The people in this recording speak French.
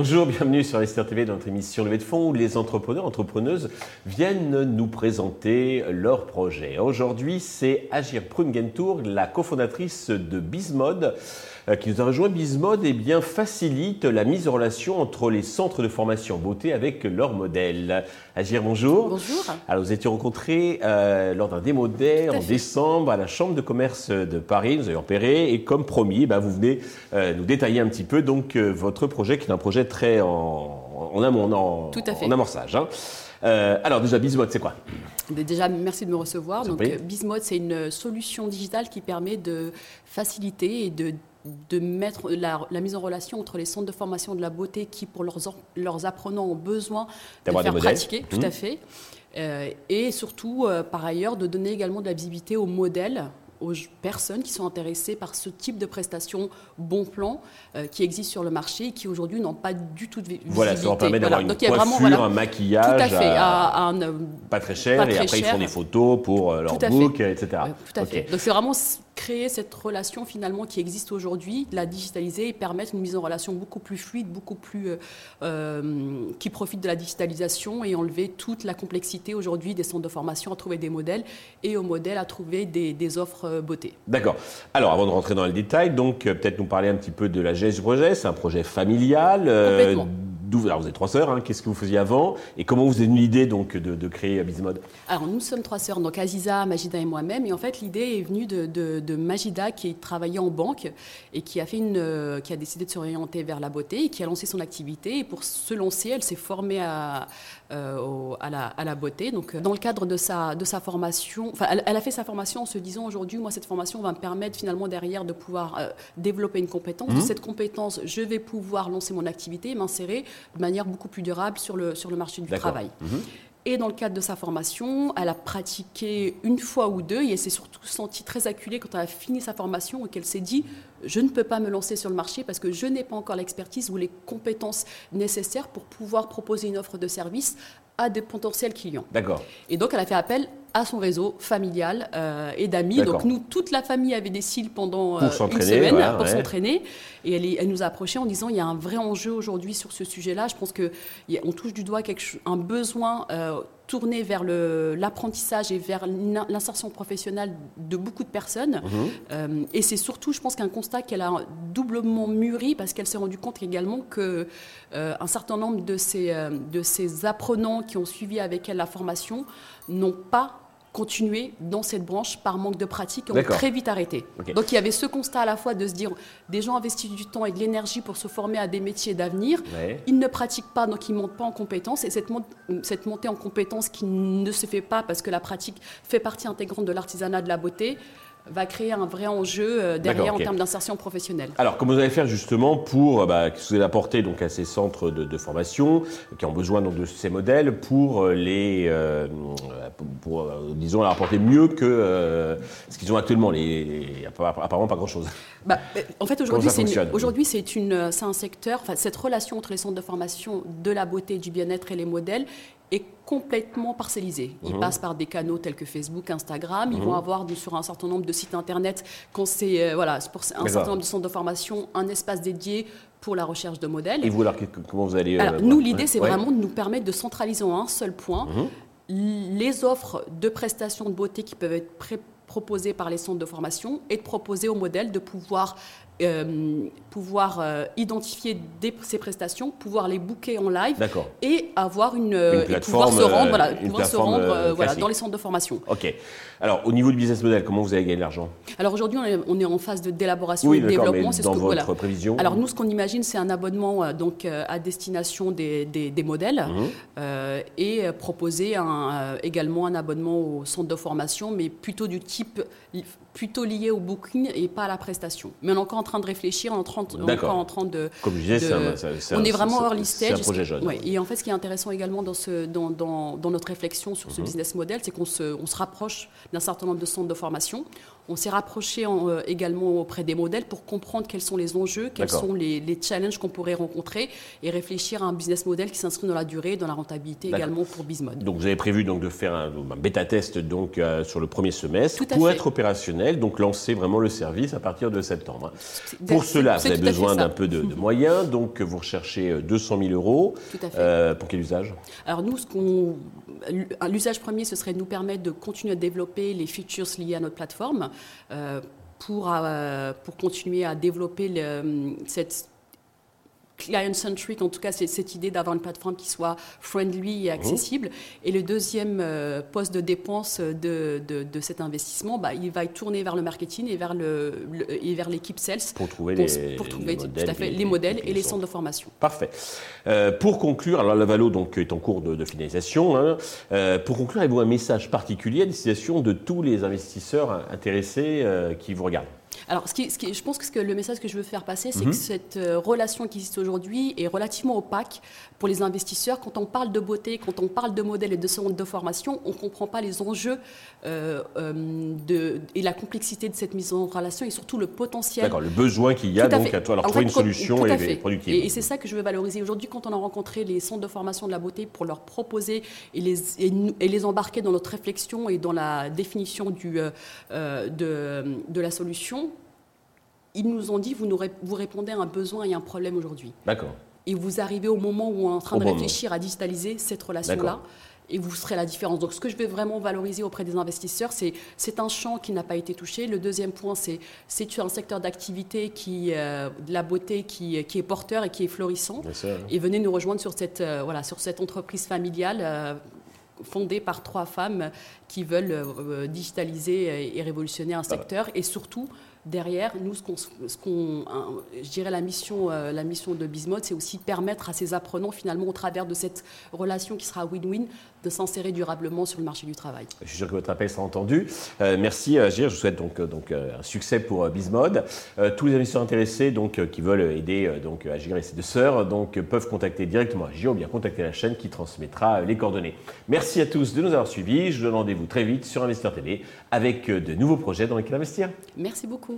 Bonjour, bienvenue sur Esther TV dans notre émission Levée de fonds où les entrepreneurs, entrepreneuses viennent nous présenter leurs projets. Aujourd'hui, c'est Agir Prungentour, la cofondatrice de Bizmod, euh, qui nous a rejoint. Bizmod eh bien, facilite la mise en relation entre les centres de formation beauté avec leurs modèles. Agir, bonjour. Bonjour. Alors, vous étiez rencontrés euh, lors d'un démo en décembre à la Chambre de commerce de Paris. Vous avez repéré et comme promis, bah, vous venez euh, nous détailler un petit peu donc votre projet qui est un projet très en, en, amont, en, en amorçage. Hein. alors déjà, Bizmod, c'est quoi? Déjà, merci de me recevoir. Donc, Bizmod, c'est une solution digitale qui permet de faciliter et de de mettre la, mise en relation entre les centres de formation de la beauté qui, pour leurs, leurs apprenants, ont besoin de faire pratiquer, tout à mmh. fait. Euh, et surtout, euh, par ailleurs, de donner également de la visibilité aux modèles aux personnes qui sont intéressées par ce type de prestations bon plan euh, qui existent sur le marché et qui aujourd'hui n'ont pas du tout de visibilité. Voilà, ça leur permet d'avoir une coiffure, un maquillage tout à fait, à, un, pas très cher et après ils font des photos pour leur book, etc. tout à fait. Donc c'est vraiment créer cette relation finalement qui existe aujourd'hui, la digitaliser et permettre une mise en relation beaucoup plus fluide, beaucoup plus euh, euh, qui profite de la digitalisation et enlever toute la complexité aujourd'hui des centres de formation à trouver des modèles et aux modèles à trouver des, offres euh, beauté. D'accord. Alors avant de rentrer dans le détail, donc peut-être nous parler un petit peu de la GES projet. C'est un projet familial. Complètement vous êtes trois sœurs, hein. qu'est-ce que vous faisiez avant et comment vous avez eu l'idée donc de, créer Bizmod Alors nous sommes trois sœurs, donc Aziza, Majida et moi-même. Et en fait l'idée est venue de, Majida qui travaillait en banque et qui a, fait une, euh, qui a décidé de s'orienter vers la beauté et qui a lancé son activité. Et pour se lancer, elle s'est formée à, euh, à, la, à, la, beauté. Donc dans le cadre de sa, de sa formation, enfin elle, a fait sa formation en se disant aujourd'hui, moi cette formation va me permettre finalement derrière de pouvoir euh, développer une compétence. De mmh. cette compétence, je vais pouvoir lancer mon activité, m'insérer de manière beaucoup plus durable sur le, sur le marché du travail. Mhm. Et dans le cadre de sa formation, elle a pratiqué une fois ou deux et elle s'est surtout sentie très acculée quand elle a fini sa formation et qu'elle s'est dit je ne peux pas me lancer sur le marché parce que je n'ai pas encore l'expertise ou les compétences nécessaires pour pouvoir proposer une offre de service à des potentiels clients. D'accord. Et donc, elle a fait appel à son réseau familial euh, et d'amis. Donc, nous, toute la famille avait des cils pendant euh, une semaine pour s'entraîner. Et elle, elle, nous a approchés en disant il y a un vrai enjeu aujourd'hui sur ce sujet-là. Je pense qu'on touche du doigt quelque, un besoin euh, tourné vers l'apprentissage et vers l'insertion professionnelle de beaucoup de personnes. Mhm. et c'est surtout, je pense, qu'un constat qu'elle a doublement mûri parce qu'elle s'est rendue compte également que un certain nombre de ces, de ces apprenants qui ont suivi avec elle la formation n'ont pas continué dans cette branche par manque de pratique et ont très vite arrêté. Donc il y avait ce constat à la fois de se dire des gens investissent du temps et de l'énergie pour se former à des métiers d'avenir, ils ne pratiquent pas donc ils ne montent pas en compétences. Et cette, cette montée en compétences qui ne se fait pas parce que la pratique fait partie intégrante de l'artisanat de la beauté, va créer un vrai enjeu euh, derrière en termes d'insertion professionnelle. Alors, comment vous allez faire justement pour, euh, bah, que vous allez apporter donc à ces centres de, formation qui ont besoin donc, de ces modèles pour euh, les, pour, disons, leur apporter mieux que ce qu'ils ont actuellement. Les, apparemment pas grand-chose. Bah, en fait, aujourd'hui, c'est aujourd'hui c'est une, c'est un secteur, cette relation entre les centres de formation de la beauté, du bien-être et les modèles est complètement parcellisé. Ils mhm. passent par des canaux tels que Facebook, Instagram. Ils vont mhm. avoir sur un certain nombre de sites internet, quand c'est euh, voilà, pour un certain nombre de centres de formation, un espace dédié pour la recherche de modèles. Et vous, alors, comment vous allez euh, Nous, l'idée, c'est vraiment de nous permettre de centraliser en un seul point mhm. les offres de prestations de beauté qui peuvent être proposées par les centres de formation et de proposer aux modèles de pouvoir euh, pouvoir euh, identifier ces prestations, pouvoir les booker en live et avoir une, euh, pouvoir se rendre, voilà, pouvoir se rendre voilà, dans les centres de formation. Ok. Alors au niveau du business model, comment vous allez gagner de l'argent? Alors aujourd'hui, on, est en phase de d'élaboration et de développement. C'est ce que, votre prévision. Alors nous, ce qu'on imagine, c'est un abonnement donc à destination des, des, modèles mhm. et proposer un, également un abonnement au centre de formation, mais plutôt du type plutôt lié au booking et pas à la prestation. Mais on est encore en train de réfléchir, on est encore en train de... Comme je disais, c'est un, on est vraiment early stage. C'est un projet jeune. et en fait, ce qui est intéressant également dans, ce, dans, dans, dans notre réflexion sur ce mhm. business model, c'est qu'on se, on se rapproche d'un certain nombre de centres de formation. On s'est rapproché euh, également auprès des modèles pour comprendre quels sont les enjeux, quels sont les, les challenges qu'on pourrait rencontrer et réfléchir à un business model qui s'inscrit dans la durée, dans la rentabilité également pour Bizmod. Donc vous avez prévu donc de faire un, bêta test donc euh, sur le premier semestre pour être opérationnel, donc lancer vraiment le service à partir de septembre. Pour cela, vous avez besoin d'un peu de, moyens, donc vous recherchez 200 000 euros. Tout à fait. pour quel usage? Alors nous, l'usage premier, ce serait de nous permettre de continuer à développer les features liées à notre plateforme. pour, pour continuer à développer le, cette client-centric, en tout cas, c'est cette idée d'avoir une plateforme qui soit friendly et accessible. Et le deuxième euh, poste de dépense de, de, cet investissement, bah, il va être tourné vers le marketing et vers, le, et vers l'équipe sales. Pour trouver, les, pour trouver modèles, tout à fait, les, modèles et les centres de formation. Parfait. Euh, pour conclure, alors la Valo donc, est en cours de, finalisation. Hein. Euh, pour conclure, avez-vous un message particulier à destination de tous les investisseurs intéressés qui vous regardent? Alors, ce qui, ce qui, je pense que, ce que le message que je veux faire passer, c'est que mhm. cette euh, relation qui existe aujourd'hui est relativement opaque pour les investisseurs. Quand on parle de beauté, quand on parle de modèles et de centres de formation, on ne comprend pas les enjeux euh, euh, de, et la complexité de cette mise en relation et surtout le potentiel. D'accord, le besoin qu'il y a donc à toi alors trouver une solution et, productive. Et, c'est ça que je veux valoriser aujourd'hui quand on a rencontré les centres de formation de la beauté pour leur proposer et les, et, les embarquer dans notre réflexion et dans la définition du, de, de la solution ils nous ont dit, vous, nous, vous répondez à un besoin et à un problème aujourd'hui. D'accord. Et vous arrivez au moment où on est en train de réfléchir à digitaliser cette relation-là. Et vous serez la différence. Donc, ce que je vais vraiment valoriser auprès des investisseurs, c'est c'est un champ qui n'a pas été touché. Le deuxième point, c'est c'est un secteur d'activité qui euh, de la beauté qui, qui, est porteur et qui est florissant. Et venez nous rejoindre sur cette euh, voilà sur cette entreprise familiale. Euh, fondée par trois femmes qui veulent digitaliser et révolutionner un secteur et surtout derrière, nous, ce qu'on, je dirais la mission, euh, la mission de Bismode, c'est aussi permettre à ces apprenants, finalement, au travers de cette relation qui sera win-win, de s'insérer durablement sur le marché du travail. Je suis sûr que votre appel sera entendu. Euh, merci Agir, je vous souhaite donc, euh, donc un succès pour Bismode. tous les investisseurs intéressés donc, qui veulent aider donc, Agir et ses deux sœurs donc, peuvent contacter directement Agir ou bien contacter la chaîne qui transmettra les coordonnées. Merci à tous de nous avoir suivis. Je vous donne rendez-vous très vite sur Investir TV avec de nouveaux projets dans lesquels investir. Merci beaucoup.